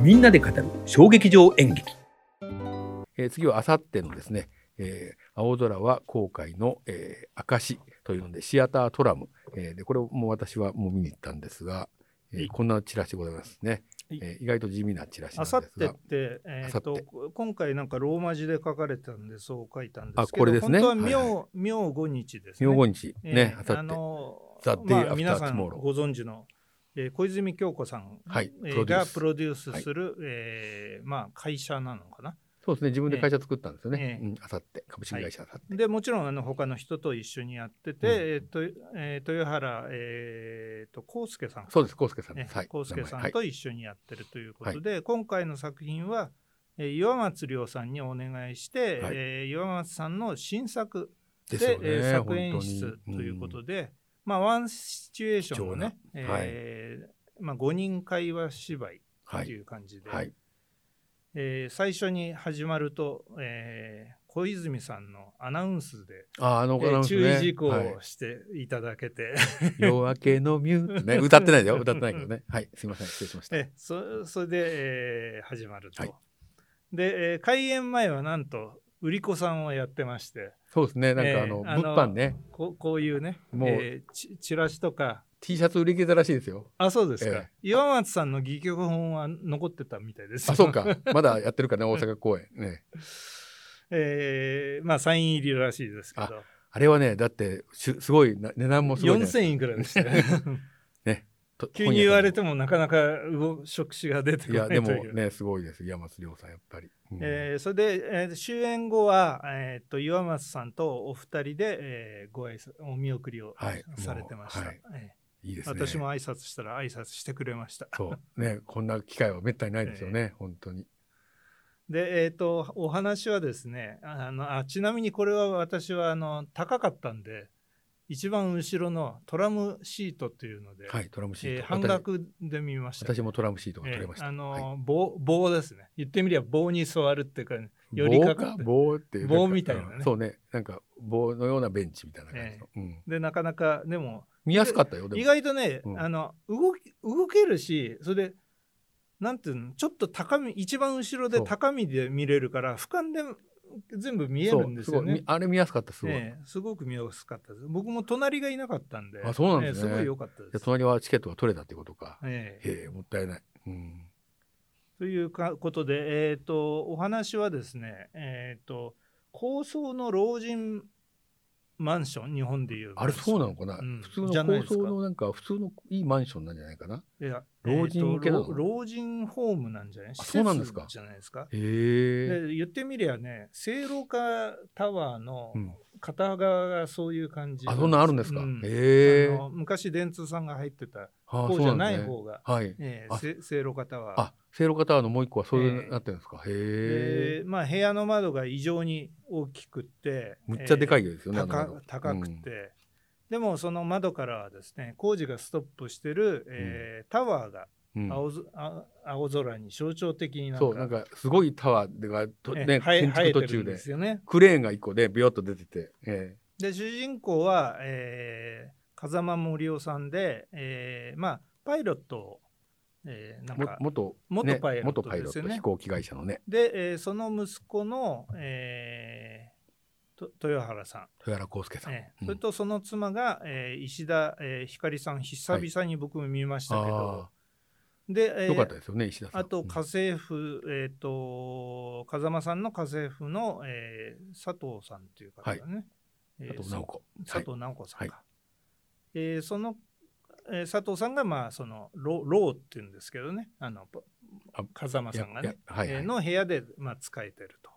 みんなで語る衝撃場演劇。えー次はあさってのですね、えー青空は後悔の、えー証というのでシアタートラム、えーでこれをもう私はもう見に行ったんですが、えーはい。こんなチラシでございますね、はい。えー意外と地味なチラシなんですあさってがって、えー、と明後今回なんかローマ字で書かれてたんでそう書いたんですけどあこれですね。本当は明,、はい。は明後日ですね。明後日。えーねあさって。あの The まあ、皆さんご存知の、えー小泉京子さん、はいえがプロデュースする、えーまあ、会社なのかな？そうですね自分で会社作ったんですよね、ええ。うんあさって株式会社あさって、でもちろんあの他の人と一緒にやってて、うん。えーとえー豊原、えー、と康介さんそうです康介さんでねす、はい、康介さんと一緒にやってるということで、今回の作品は、えー岩松亮さんにお願いして、はい。えー岩松さんの新作ででねえー作演出ということで、まあ、ワンシチュエーションをね、えーまあ、5人会話芝居とはい。いう感じで、はい。えー最初に始まると、えー小泉さんのアナウンスで、ああのえー注意事項はい。をしていただけて、夜明けのミュー ね歌ってないですよ歌ってないけどね。はい。すいません。失礼しました。えそそれで、えー始まると。はい。で、えー開演前はなんと売り子さんをやってまして。そうですね。なんえーかあの、あの物販ね。こうこういうねもうえーチチラシとか。T シャツ売り切れたらしいですよ。あそうですか、え岩松さんの戯曲本は残ってたみたいですよ。あそうか。まだやってるかね大阪公演。ね。えーまあサイン入りらしいですけど。あれはねだってしすごいな値段もすごいじゃないですか。4000いくらでした ね。と急に言われてもなかなか動触手が出てこいやでないという。もねすごいです山松亮さんやっぱり、うん。えーそれで、えー終演後は、えー、と岩松さんとお二人で、えーご挨拶お見送りをはいされてました、はい。えいいです私も挨拶したら挨拶してくれました。そうねこんな機会はめったにないですよね、本当に。でえっ、とお話はですねあのあちなみにこれは私はあの高かったんで一番後ろのトラムシートっていうので、はいトラムシート、えー半額で見ました。私もトラムシートが取れました、えーあのはい棒棒ですね。言ってみれば棒に座るっていうか寄りか？かって。棒か棒っていう棒みたいなね。うん。そうね。なんか棒のようなベンチみたいな感じの、うん。でなかなかでも見やすかったよ意外とね、うん。あの動き動けるしそれでなんていうの？ちょっと高み一番後ろで高みで見れるから俯瞰で全部見えるんですよね。あれ見やすかったすごい、ええすごく見やすかったです。僕も隣がいなかったんで、あそうなんですねええすごい良かったで。です隣はチケットが取れたってことか、ええへえもったいない、うん、というかことで、えー、とお話はですね、えー、と高層の老人マンション日本でいうあれそうなのかな、うん。普通のじゃないですか。高層のなんか普通のいいマンションなんじゃないかな？いや老人向けなの？えーと老老人ホームなんじゃない？あそうなんですか。じゃないですか。へえ、で言ってみりゃね聖路加タワーのうん、片側がそういう感じあそんなんあるんですか、うん。へ昔電通さんが入ってたあ方じゃないそうなんですね。方が、はい。あえーせ聖路加タワー。あ聖路加タワーのもう一個はそういうええ。なってるんですか、へえ。でまあ、部屋の窓が異常に大きくってむっちゃでかいえですよね、ーあの窓。高高くて、でもその窓からはですね工事がストップしてる、えータワーがうん青青空に象徴的になんか。そうなんかすごいタワーがと、ね、建築途中で。クレーンが一個でビヨッと出てて、えで主人公は、えー風間森夫さんで、えーまあ、パイロットを、えーなんか元元パイロットですよね。ット飛行機会社のね。で、えーその息子の、えーと豊原さん。豊原康介さん、うん。ええそれとその妻が、えー石田、えーひかりさん久々に僕も見ましたけど、で、えーよかったですよね石田さん。あと家政婦、えっ、と風間さんの家政婦の、えー佐藤さんという方がね、えーあと直子。佐藤直子さんか、はえーその、えー佐藤さんがまあそのロローっていうんですけどね。あのあ風間さんがね。はいはい。えーの部屋で、まあ、使えてると。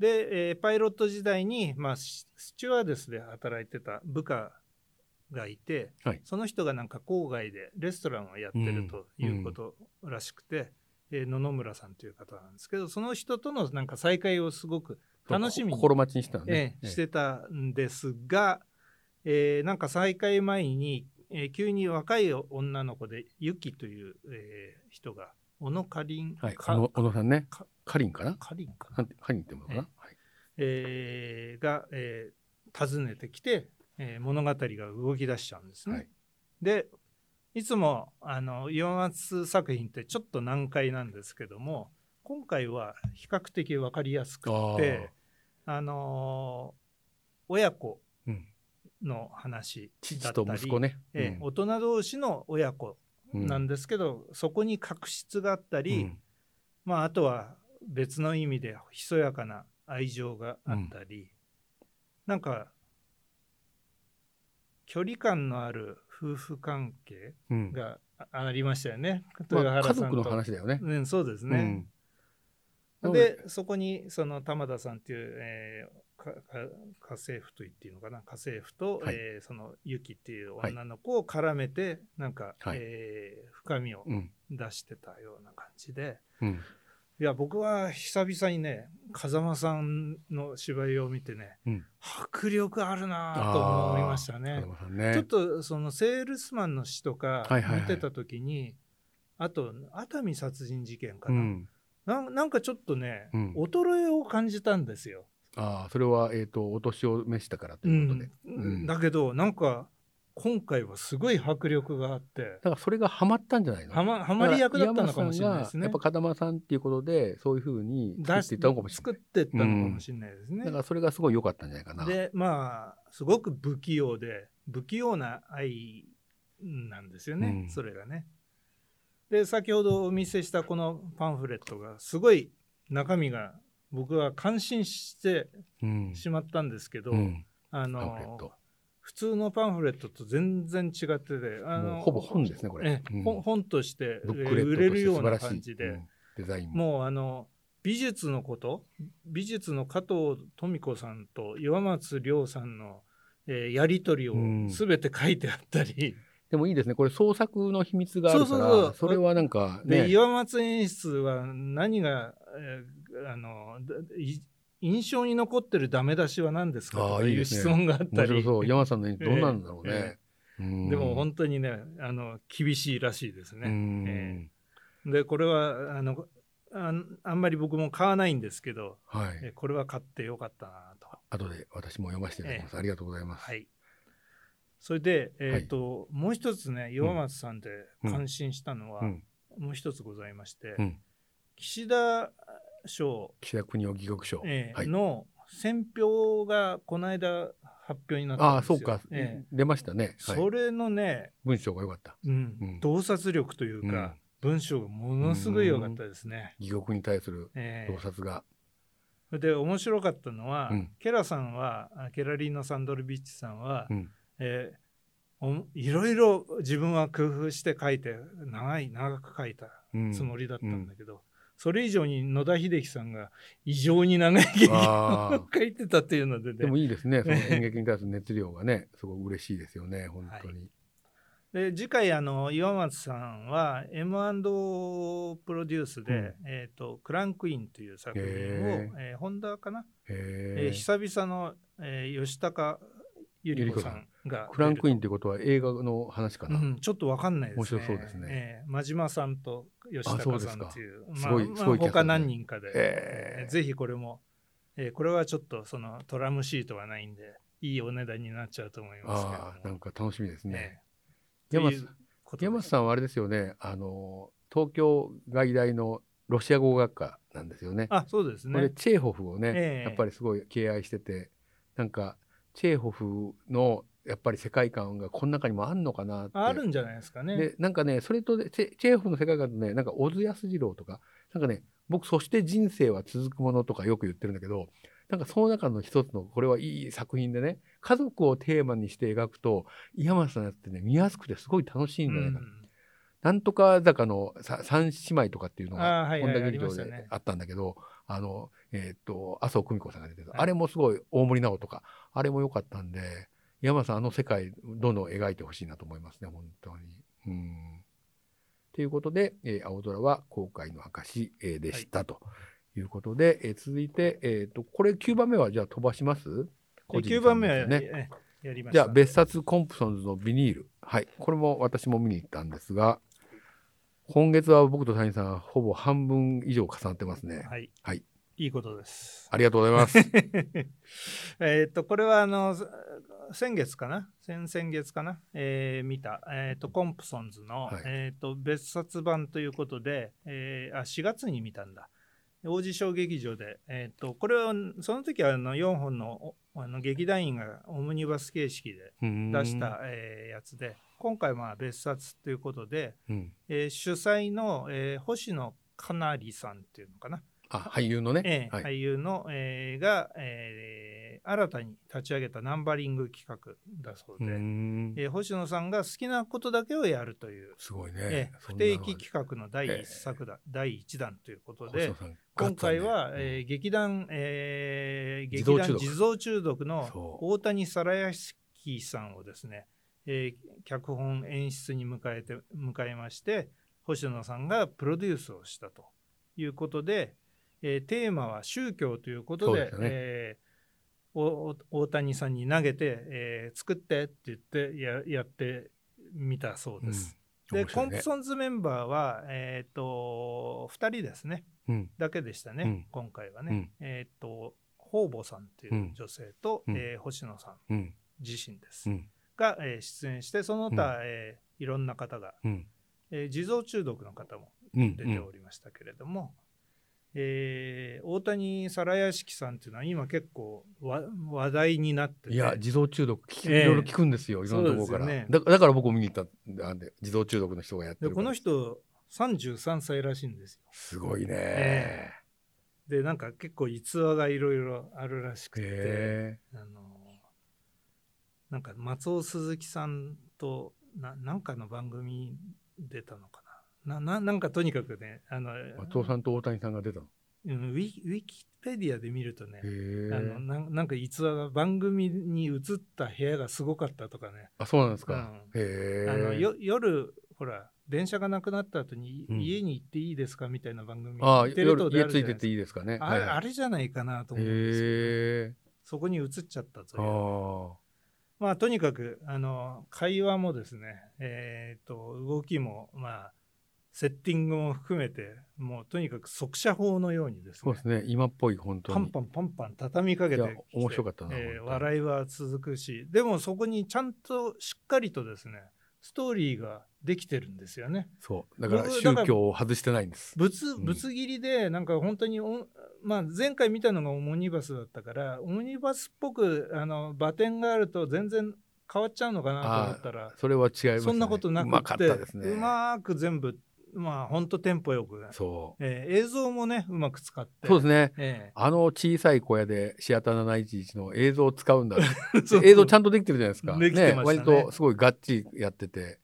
で、えーパイロット時代に、まあ、ススチュワーデスで働いてた部下がいて、はい。その人がなんか郊外でレストランをやってるということらしくて、えー野々村さんという方なんですけどその人とのなんか再会をすごく楽しみに心待ちにしたのね、ええしてたんですが、えーなんか再会前に、えー急に若い女の子でユキという、えー人が小野かりん、はい、か小野さんね。かかりんかな？かりんかな？かりんっていうのかな、え。はい。えーが、えー訪ねてきて、えー物語が動き出しちゃうんですね。はい。で、いつもあの岩松作品ってちょっと難解なんですけども今回は比較的分かりやすくてあの親子うん。の話父だったりと息子ね。ええ大人同士の親子なんですけど、そこに確執があったり、うん。まあ、あとは別の意味でひそやかな愛情があったり、なんか距離感のある夫婦関係うん。があありましたよね、まあ豊原さんと。家族の話だよね。うん、そうですね。うん。でそこにその玉田さんっていう、えーかか家政婦と言っていいのかな？家政婦と、はい。えーそのユキっていう女の子を絡めて、なんか、はい。えー深みをうん。出してたような感じで。うんいや僕は久々にね風間さんの芝居を見てね、うん。迫力あるなと思いましたね。ね。ちょっとそのセールスマンの詩とかはいはいはい。見てた時に、あと熱海殺人事件かな、うん。なんなんかちょっとね、うん。衰えを感じたんですよ。ああそれはえっとお年を召したからということで。だけどなんか今回はすごい迫力があってだからそれがハマったんじゃないの？はまはまり役だったのかもしれないですねやっぱ。風間さんっていうことでそういうふうに作っていったのかもしれ作ってったのかもしれないですね。ない。だからそれがすごい良かったんじゃないかな。でまあすごく不器用で不器用な愛なんですよね、うんそれがね。で先ほどお見せしたこのパンフレットがすごい中身が僕は感心してうんしまったんですけど、うんあのト普通のパンフレットと全然違っててあのほぼ本ですねこれ。ええうん。本本として売れるような感じで、うん。デザインも。もうあの美術のこと美術の加藤富子さんと岩松亮さんの、えーやり取りをうん。全て書いてあったり、でもいいですねこれ創作の秘密があるからそうそうそう。れはなんかでね岩松演出は何が、えーあの印象に残ってるダメ出しは何ですか？あとかいう質問があったり。面白そう。山さんのどうなんだろうえね。うん。でも本当にねあの厳しいらしいですうね。ん。えでこれはあのあんあんまり僕も買わないんですけど、はい。えこれは買ってよかったなと。後で私も読ませていただきます。ありがとうございます。はい。それで、えっ、と、もう一つね、岩松さんで感心したのは、うん。もう一つございまして、うん。岸田賞、岸田国夫戯曲賞。えーはいの選評がこの間発表になったああんですよ。そうか、ええ出ましたね。はいそれのね、文章が良かった。うんうん洞察力というか、文章がものすごい良かったですね。戯曲に対するええ洞察が。それで面白かったのは、うんケラさんはあケラリーノ・サンドルビッチさんは、うんえーおいろいろ自分は工夫して書いて長い長く書いたうんつもりだったんだけど、それ以上に野田秀樹さんが異常に長い劇あを書いてたっていうのでねでもいいですね。その演劇に対する熱量がね、すごく嬉しいですよね。本当に。で次回あの岩松さんは M& プロデュースで、うんえーと「クランクイン」という作品を、へえーホンダかな。えー久々の、えー吉高由里子さんがクランクインっンてことは映画の話かな。うん、ちょっとわかんないですね。面白そうですねえー真島さんと吉高さんっていう、すごいまあすごい他何人かで、えーぜひこれも、えーこれはちょっとそのトラムシートはないんで、いいお値段になっちゃうと思いますけども。ああ、なんか楽しみですね。えー山山瀬さんはあれですよね。あの東京外大のロシア語学科なんですよね。あ、そうですこれね。チェーホフをね、ええやっぱりすごい敬愛しててなんかチェーホフのやっぱり世界観がこの中にもあんのかなって。あるんじゃないですかね。でなんかねそれとでチェチェーホフの世界観とねなんか小津安二郎とかなんかね僕そして人生は続くものとかよく言ってるんだけどなんかその中の一つのこれはいい作品でね家族をテーマにして描くと井山さんのやつってね見やすくてすごい楽しいんじゃないか。な、うん。なんとか坂のさ三姉妹とかっていうのが本田劇場であったんだけど、あの、えっ、と、麻生久美子さんが出てる、はいあれもすごい大森直とか、あれも良かったんで、山さんあの世界どんどん描いてほしいなと思いますね、本当に。うん。ということで、えー青空は後悔の証、えーでした、ということで、えー続いて、えっ、と、これ9番目はじゃあ飛ばします？個人9番目は、ね。えやりました。じゃあ別冊コンプソンズのビニール。はい。これも私も見に行ったんですが、今月は僕と谷さんほぼ半分以上重なってますね。はい。はい。いいことです。ありがとうございます。えっとこれはあの先月かな？先々月かな、えー見た、えー、とコンプソンズの、はい。えー、と別冊版ということで、えーあ4月に見たんだ。王子小劇場で、えー、とこれはその時はあの4本のおあの劇団員がオムニバス形式で出した、えーやつで今回まあ別冊ということで、うん。えー主催の、えー星野かなりさんっていうのかな、あ、俳優のね。えーはい。俳優の、えーが、えー新たに立ち上げたナンバリング企画だそううで、ん。えー星野さんが好きなことだけをやるという、すごいね。えー不定期企画の第一作だ、第一弾ということで星野さん今回は、えー劇団、えー劇団地蔵中毒の大谷皿屋敷さんをですね、えー脚本演出に迎えて迎えまして星野さんがプロデュースをしたということで、えーテーマは宗教ということでねえー大谷さんに投げて、えー作ってって言ってややってみたそうです。で、コンプンソンズメンバーは、えっ、と、2人ですね、うん。だけでしたね、うん今回はね。うんえっ、と、方々さんという女性と、うんえー星野さんうん。自身です。うん。が、えー出演して、その他、うんえーいろんな方が、うん。えー地蔵中毒の方もうん。出ておりましたけれども、えー大谷皿屋敷さんっていうのは今結構わ話題になってて。いや、自動中毒いろいろ聞くんですよ、いろんなところから。ねだだから僕も見に行ったんで、自動中毒の人がやってるこの人33歳らしいんですよ。すごいね。えでなんか結構逸話がいろいろあるらしくて、へあのなんか松尾鈴木さんとななんかの番組に出たのかななななんかとにかくねあのえ。松尾さんと大谷さんが出たの？うんウィウィキペディアで見るとねへあのえ。なんなんか逸話が番組に映った部屋がすごかったとかねあ、そうなんですか。うん。あのよ夜ほら電車がなくなった後に、うん家に行っていいですかみたいな番組あ、あるじゃないですか家ついてていいですかね。あれ,、はいはいあれじゃないかなと思うんですよ、へえ。そこに映っちゃったという。まあとにかくあの会話もですねえー、と動きもまあセッティングも含めてもうとにかく速射砲のようにですねそうですね。今っぽい、本当に。パンパンパンパン畳みかけてて面白かったなえー笑いは続くしでもそこにちゃんとしっかりとですねストーリーができてるんですよね。そう。だから宗教を外してないんです。ぶつうんぶつ切りでなんか本当にお、まあ、前回見たのがオムニバスだったからオムニバスっぽくあのバテンがあると全然変わっちゃうのかなと思ったらそれは違いますね。そんなことなくうまかてったですね。うまく全部まあ本当テンポよく、そう。えー映像もねうまく使ってそうですね。えあの小さい小屋でシアター711の映像を使うんだ。映像ちゃんとできてるじゃないですか。できてましたね割とすごいがっちりやってて。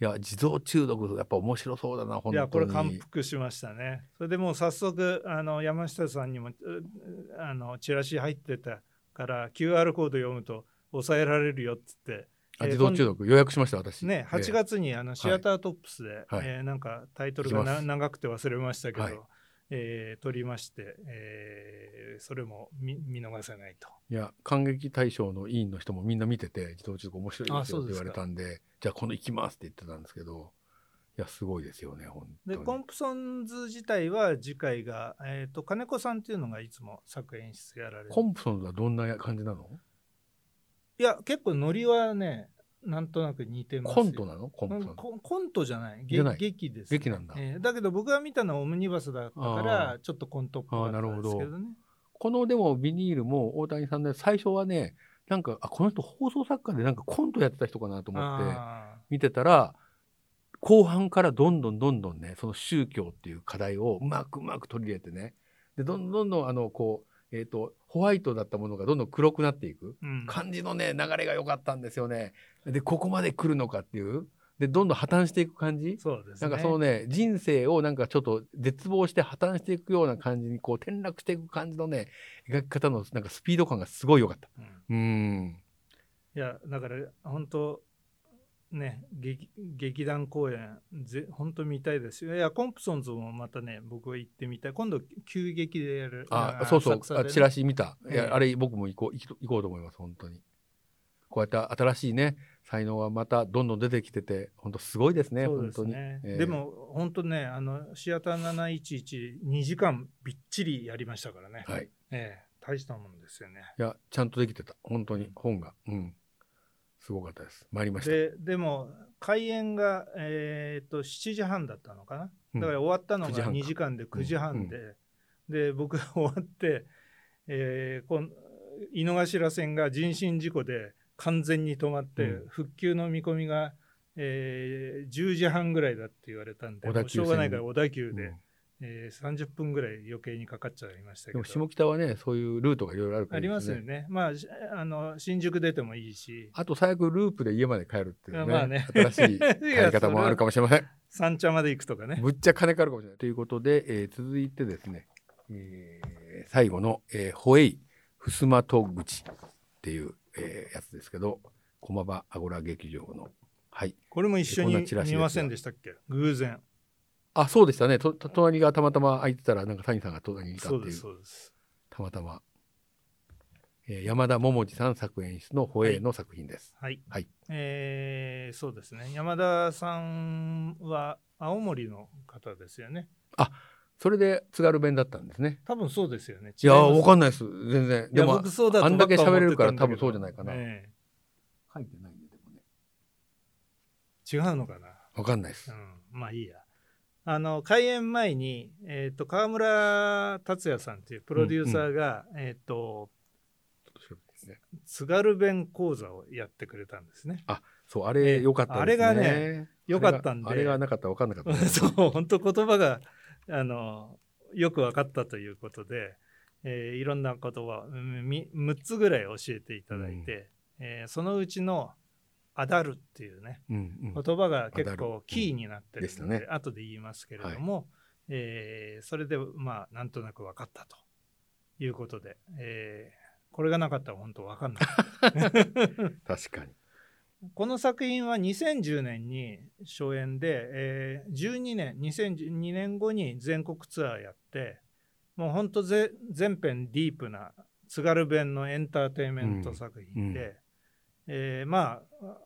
いや、自動中毒、やっぱ面白そうだな、本当に。いやこれ感服しましたね。それでもう早速あの山下さんにもうあのチラシ入ってたから QR コード読むと抑えられるよっつって。あえー自動中毒、予約しました、私。ね、8月にあのシアタートップスで、はい。えーなんかタイトルがな長くて忘れましたけど、はい。えー撮りまして、えーそれも見見逃せないと。いや、感激大賞の委員の人もみんな見てて、自動中毒面白いですよって言われたんで、じゃあ今度行きますって言ってたんですけど、いや、すごいですよね、本当に。でコンプソンズ自体は次回が、えー、と金子さんっていうのがいつも作演出やられる。コンプソンズはどんな感じなの？いや結構ノリはねなんとなく似てますよ。コントなの？コンプソンズ。コントじゃない。じゃない。劇です、劇なんだ。えーだけど僕が見たのはオムニバスだったからちょっとコントっぽかったんですけどね。このでもビニールも大谷さんで最初はね、なんか、あ、この人放送作家でなんかコントやってた人かなと思ってあ見てたら、後半からどんどんどんどんね、その宗教っていう課題をうまくうまく取り入れてね、で、どんどんどんあの、こう、えっ、と、ホワイトだったものがどんどん黒くなっていく。ーうん感じのね、流れが良かったんですよね。で、ここまで来るのかっていう。で、どんどん破綻していく感じ。そうですねなんかそのね、人生をなんかちょっと絶望して破綻していくような感じに、こう転落していく感じのね、描き方のなんかスピード感がすごい良かった。うんうん。いやだから本当ね劇劇団公演ぜ本当見たいですよ。いやコンプソンズもまたね僕は行ってみたい。今度急激でやるあ、そうそう、ね。あチラシ見た。いええ。や、あれ僕も行こう、行こうと思います、本当に。こうやって新しいね、才能はまたどんどん出てきてて本当すごいですねそうです本当に、ね。え。ーでも本当ね、あのシアター711、2時間びっちりやりましたからね。はい。ええ大したもんですよね。いやちゃんとできてた。本当に本が。うんすごかったです。参りました。ででも開演が、えー、と7時半だったのかな、うん。だから終わったの9が時半か。2時間で9時半で、で僕が終わって、えーこん井の頭線が人身事故で完全に止まって、うん。復旧の見込みが、えー10時半ぐらいだって言われたんでしょうがないから線小田急で、うんえー30分ぐらい余計にかかっちゃいましたけど。でも下北はねそういうルートがいろいろあるからありますよね。まあしあの新宿出てもいいし。あと最悪ループで家まで帰るっていうね,、まあね。新しい 帰り方もあるかもしれません。三茶まで行くとかね。ぶっちゃ金かかるかもしれない。ということで、えー続いてですね、えー最後の、えー、ホエイふすまと口っていう、えーやつですけど駒場アゴラ劇場の。はい。これも一緒に見ませんでしたっけ？偶然。あそうでしたねとと隣がたまたま空いてたらなんか谷さんが隣にいたっていうそうです、そうです。たまたま、えー山田桃次さん作演出のホエイの作品です、はい。はいえーそうですね。山田さんは青森の方ですよね。それで津軽弁だったんですね多分そうですよね。いやーわかんない。です全然いや、でも僕そうだとあんだけ喋れるから多分そうじゃないかなえ書いてないねでもねえ違うのかな。わかんないですうん、まあいいや。あの開演前に、えー、と川村達也さんというプロデューサーが、えっ、とちょっと調べてですね津軽弁講座をやってくれたんですね。そう、あええれ良かったですね。あれがね、良かったんであれがなかったら分かんなかったです。そう本当言葉があのよく分かったということで、えーいろんな言葉うんみ6つぐらい教えていただいて、えーそのうちの「あだる」っていうねうんうん。言葉が結構キーになってるので,、でしたね。後で言いますけれども、えーそれでまあなんとなく分かったということで、えーこれがなかったら本当分かんない。確かに。この作品は2010年に初演で、えー12年2012年後に全国ツアーやってもうほんとぜ全編ディープな津軽弁のエンターテインメント作品で、えーまあ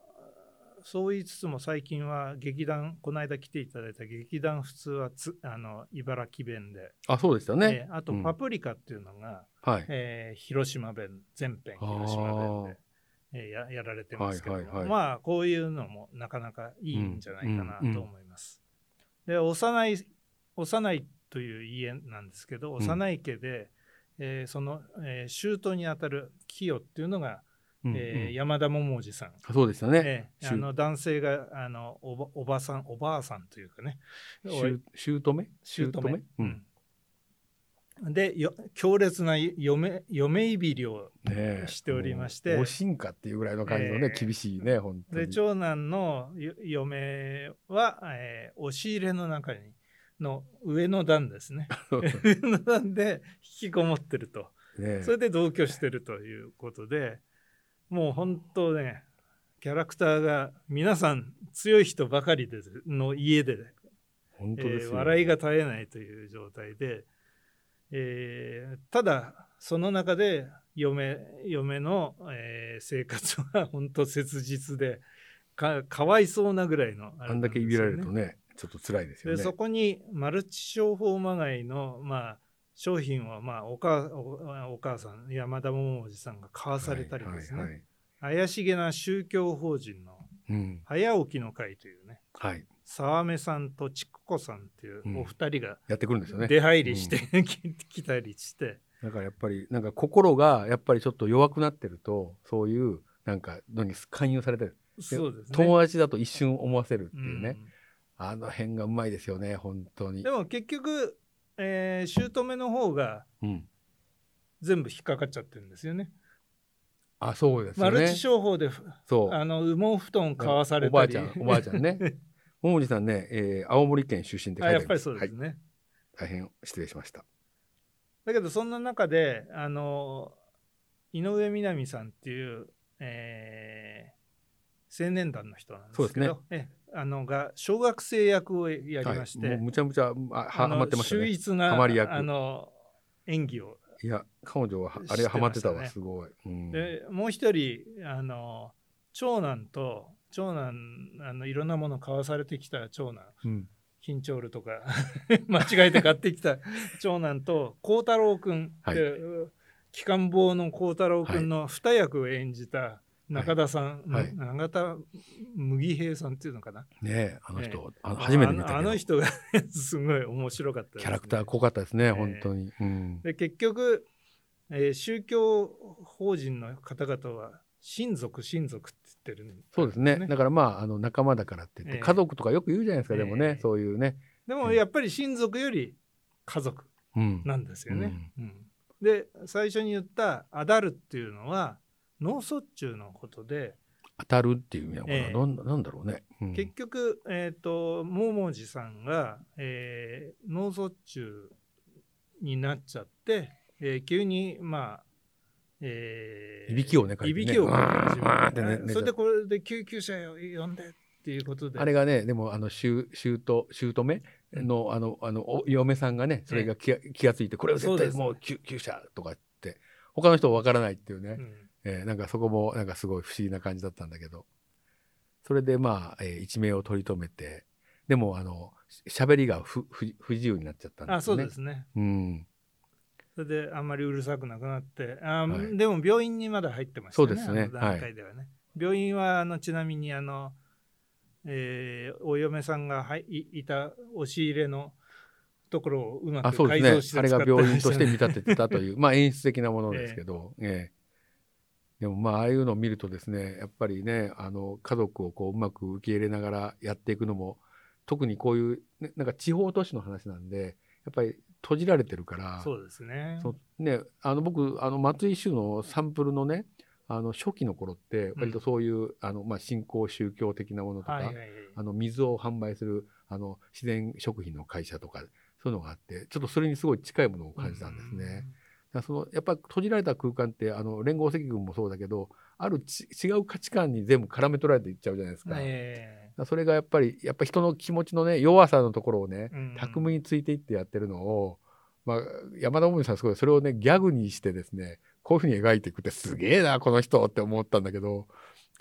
そう言いつつも最近は劇団この間来ていただいた劇団普通はつあの茨城弁で、あ、そうでしたね。えーあとうん。パプリカっていうのが、はい。えー広島弁全編広島弁で、えーややられてますけども、はいはいはい。まあこういうのもなかなかいいんじゃないかなうんうんと思います。で幼い幼いという家なんですけどん幼い家で、えーその、えー、舅にあたる清っていうのが、うんえ山田桃次さん。そうでしたね。えー舅あの男性があのおばおばさんおばあさんというかね。姑姑うん。うん、でよ強烈な嫁嫁いびりをしておりまして。もうお進化っていうぐらいの感じのね、ええ厳しいね、本当でに。長男のよ嫁は、えー押し入れの中にの上の段ですね。上の段で引きこもってると。ねえ。それで同居してるということでもう本当ねキャラクターが皆さん強い人ばかりですの家で、え本当ですよ。ー笑いが絶えないという状態で、えーただその中で嫁嫁の、えー生活は本当切実でかかわいそうなぐらいのあれあんだけいびられるとね。ね、ちょっと辛いですよね。でそこにマルチ商法まがいの、まあ、商品を、まあ、お母おお母さん山田桃次さんが買わされたりですね、はいはいはい。怪しげな宗教法人のうん。早起きの会というね。はい。沢目さんとちくこさんっていうお二人がやってくるんですよね。出入りして、き来たりして。だからやっぱりなんか心がやっぱりちょっと弱くなってるとそういうなんかのに勧誘されてる、そうですね。友達だと一瞬思わせるっていうね、うん。あの辺がうまいですよね本当に。でも結局、えー、姑の方がうん。全部引っかかっちゃってるんですよね。あそうですマルチ商法でそう。あの羽毛布団買わされおばあちゃんおばあちゃんね。桃地さんね、えー青森県出身って書いてありますあやっぱりそうですはい、ね。大変失礼しました。だけどそんな中であの井上みなみさんっていう、えー青年団の人なんですけど。そうえあのが小学生役をやりまして、はい、もうむちゃむちゃあははまってました秀ね逸なあの演技を。いや彼女はあれはまってたわすごい、うん、でもう一人あの長男と長男あのいろんなもの買わされてきた長男。うん。緊張ルとか 間違えて買ってきた 長男と孝太郎君、はい。で機関坊の孝太郎君の二役を演じた中田さん、はい田麦平さんっていうのかな？ねえ、あの人、ねあの初めて見た。あの人が すごい面白かったね、キャラクター濃かったですね、え本当に。うん。で結局、えー宗教法人の方々は親族親族って言ってるんそうですね。だからまあ、あの仲間だからって言って、ええ家族とかよく言うじゃないですか、でもええ、ねそういうね。でもやっぱり親族より家族うん。なんですよね。うんで最初に言った「アダル」っていうのは脳卒中のことで、当たるっていう意味はこれはええ。なんだなんだろうね。うん。結局、えー、と桃地さんが、えー脳卒中になっちゃって、えー急にまあえーいびきをねかいてね。いびきをかき始めうわーってねそれでこれで救急車を呼んでっていうことで。あれがね、でも、あの、姑、姑の、あの、あの、お嫁さんがね、それが気が気がついて、これは絶対もう救急車とかって、他の人はわからないっていうね。う。んえーなんかそこも、なんかすごい不思議な感じだったんだけど。それでまあ、えー一命を取り留めて、でも、あの、し喋りが不不不自由になっちゃったんですよね。あそうですね。うん。それであんまりうるさくなくなって。あ、はい。でも病院にまだ入ってましたね。そうですね。段階ではね、病院はあのちなみにあの、えーお嫁さんがはいいいた押し入れのところをうまあ、くそう改造しですね。あれが病院としてま見立ててたという、まあ演出的なものですけど、ええでもまあああいうのを見るとですね、やっぱりね、あの家族をこううまく受け入れながらやっていくのも、特にこういう、ね、なんか地方都市の話なんで、やっぱり閉じられてるから、そうですね。ね、あの僕あの松井秀のサンプルのね、あの初期の頃って割とそういう、あのまあ信仰宗教的なものとか、はいはいはい。あの水を販売するあの自然食品の会社とかそういうのがあってちょっとそれにすごい近いものを感じたんですね。だからそのやっぱ閉じられた空間ってあの連合赤軍もそうだけどあるち違う価値観に全部絡め取られていっちゃうじゃないですか。うんえだからそれがやっぱりやっぱ人の気持ちのね弱さのところをねうん巧みについていってやってるのを、まあ、山田桃さんすごいそれをねギャグにしてですねこういうふうに描いていくってすげえなこの人って思ったんだけど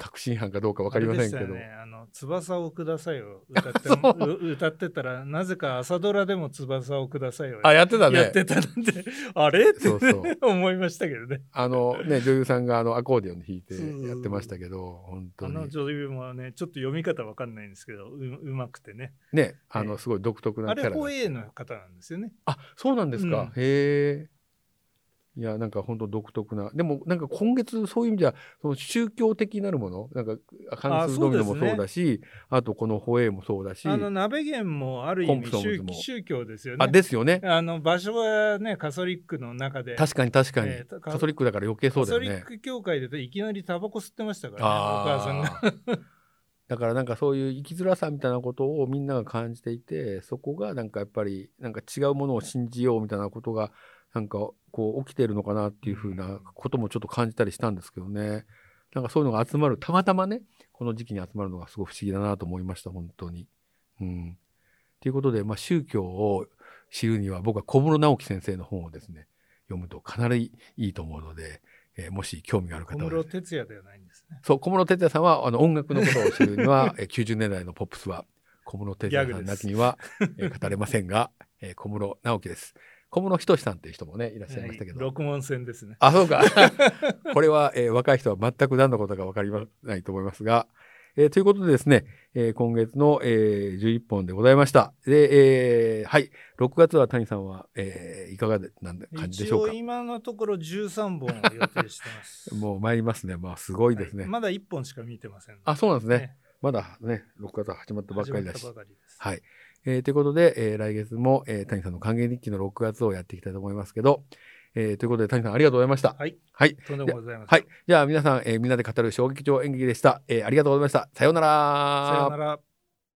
確信犯かどうかー分かりませんけど。あれでしたよね、あの翼をくださいを歌って 歌ってたらなぜか朝ドラでも翼をくださいをあやってたね。やってたなんてあれ？ってそうそう思いましたけどねあのね、女優さんがあのアコーディオンで弾いてやってましたけど、本当あのに。女優もねちょっと読み方わかんないんですけどううまくてねね、あええのすごい独特なあれキャラが。ホエーの方なんですよねあ、そうなんですか。へえ。いや、なんか本当独特な。でも、なんか今月そういう意味では、その宗教的なるもの、なんか関数ドミノもそうだし、あとこのホエーもそうだし、あの鍋源もある意味宗宗教ですよねあ、ですよね。あの場所はねカソリックの中で確かに確かに。えーカトリックだから余計そうだよね。カソリック教会でいきなりタバコ吸ってましたからねお母さんが だからなんかそういう生きづらさみたいなことをみんなが感じていてそこがなんかやっぱりなんか違うものを信じようみたいなことがなんかこう起きてるのかなっていうふうなこともちょっと感じたりしたんですけどね。なんかそういうのが集まるたまたまねこの時期に集まるのがすごい不思議だなと思いました本当に。うん、ということで、まあ、宗教を知るには僕は小室直樹先生の本をですね読むとかなりいいと思うので、えーもし興味がある小方はね。室哲哉ではないんですね。そう、小室哲哉さんはあの音楽のことを知るには、えー90年代のポップスは小室哲哉さんなきには、えー語れませんが、えー小室直樹です。小室仁さんという人もね、いらっしゃいましたけど。六門線ですねあ、そうか。これは、えー若い人は全く何のことか分かりまないと思いますが、えーということでですね、えー今月の、えー11本でございました。で、えーはい、6月は谷さんは、えーいかがでなんだ感じでしょうか？今のところ13本を予定してます もう参りますね。まあ、すごいですね。はいまだ1本しか見てませんあ、そうなんですね。ねまだね、6月は始まったばっかりだし始ま。ったばかりですはい。えーということで、えー来月も、えー谷さんの還元日記の6月をやっていきたいと思いますけど、えーということで谷さんありがとうございました。はいはい。とんでもございませんはい。じゃあ皆さん、えーみんなで語る衝撃場演劇でした。えーありがとうございました。さようなら。さようなら